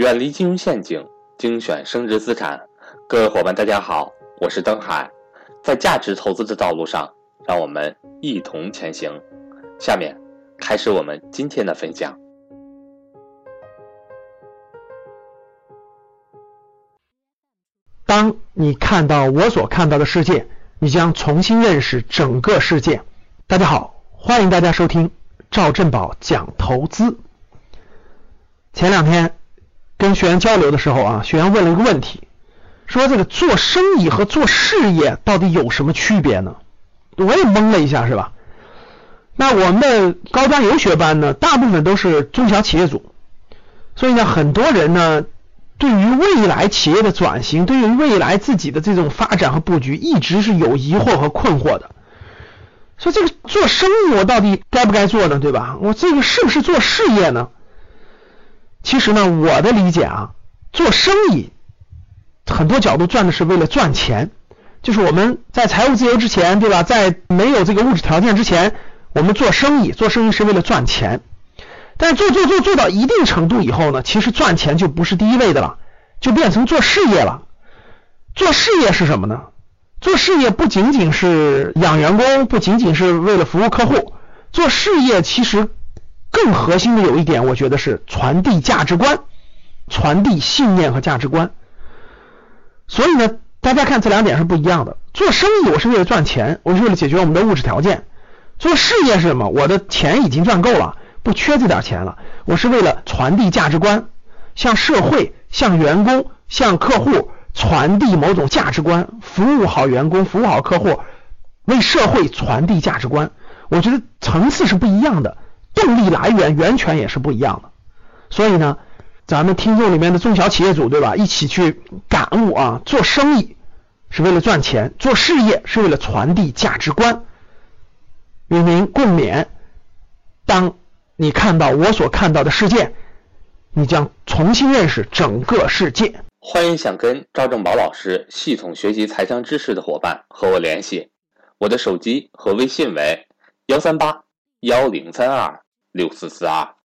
远离金融陷阱，精选升值资产。各位伙伴，大家好，我是登海。在价值投资的道路上，让我们一同前行。下面开始我们今天的分享。当你看到我所看到的世界，你将重新认识整个世界。大家好，欢迎大家收听赵振宝讲投资。前两天跟学员交流的时候啊，学员问了一个问题，说这个做生意和做事业到底有什么区别呢？我也懵了一下，是吧？那我们的高端游学班呢，大部分都是中小企业组，所以呢，很多人呢，对于未来企业的转型，对于未来自己的这种发展和布局，一直是有疑惑和困惑的。说这个做生意，我到底该不该做呢？对吧？我这个是不是做事业呢？其实呢，我的理解啊，做生意很多角度赚的是为了赚钱，就是我们在财务自由之前，对吧？在没有这个物质条件之前，我们做生意，做生意是为了赚钱。但做做做做到一定程度以后呢，其实赚钱就不是第一位的了，就变成做事业了。做事业是什么呢？做事业不仅仅是养员工，不仅仅是为了服务客户，做事业其实。更核心的有一点，我觉得是传递价值观，传递信念和价值观。所以呢，大家看这两点是不一样的。做生意我是为了赚钱，我是为了解决我们的物质条件；做事业是什么？我的钱已经赚够了，不缺这点钱了。我是为了传递价值观，向社会、向员工、向客户传递某种价值观，服务好员工，服务好客户，为社会传递价值观。我觉得层次是不一样的。动力来源源泉也是不一样的，所以呢，咱们听众里面的中小企业主对吧，一起去感悟啊，做生意是为了赚钱，做事业是为了传递价值观，与您共勉。当你看到我所看到的世界，你将重新认识整个世界。欢迎想跟赵正宝老师系统学习财商知识的伙伴和我联系，我的手机和微信为幺三八。幺零三二六四四二。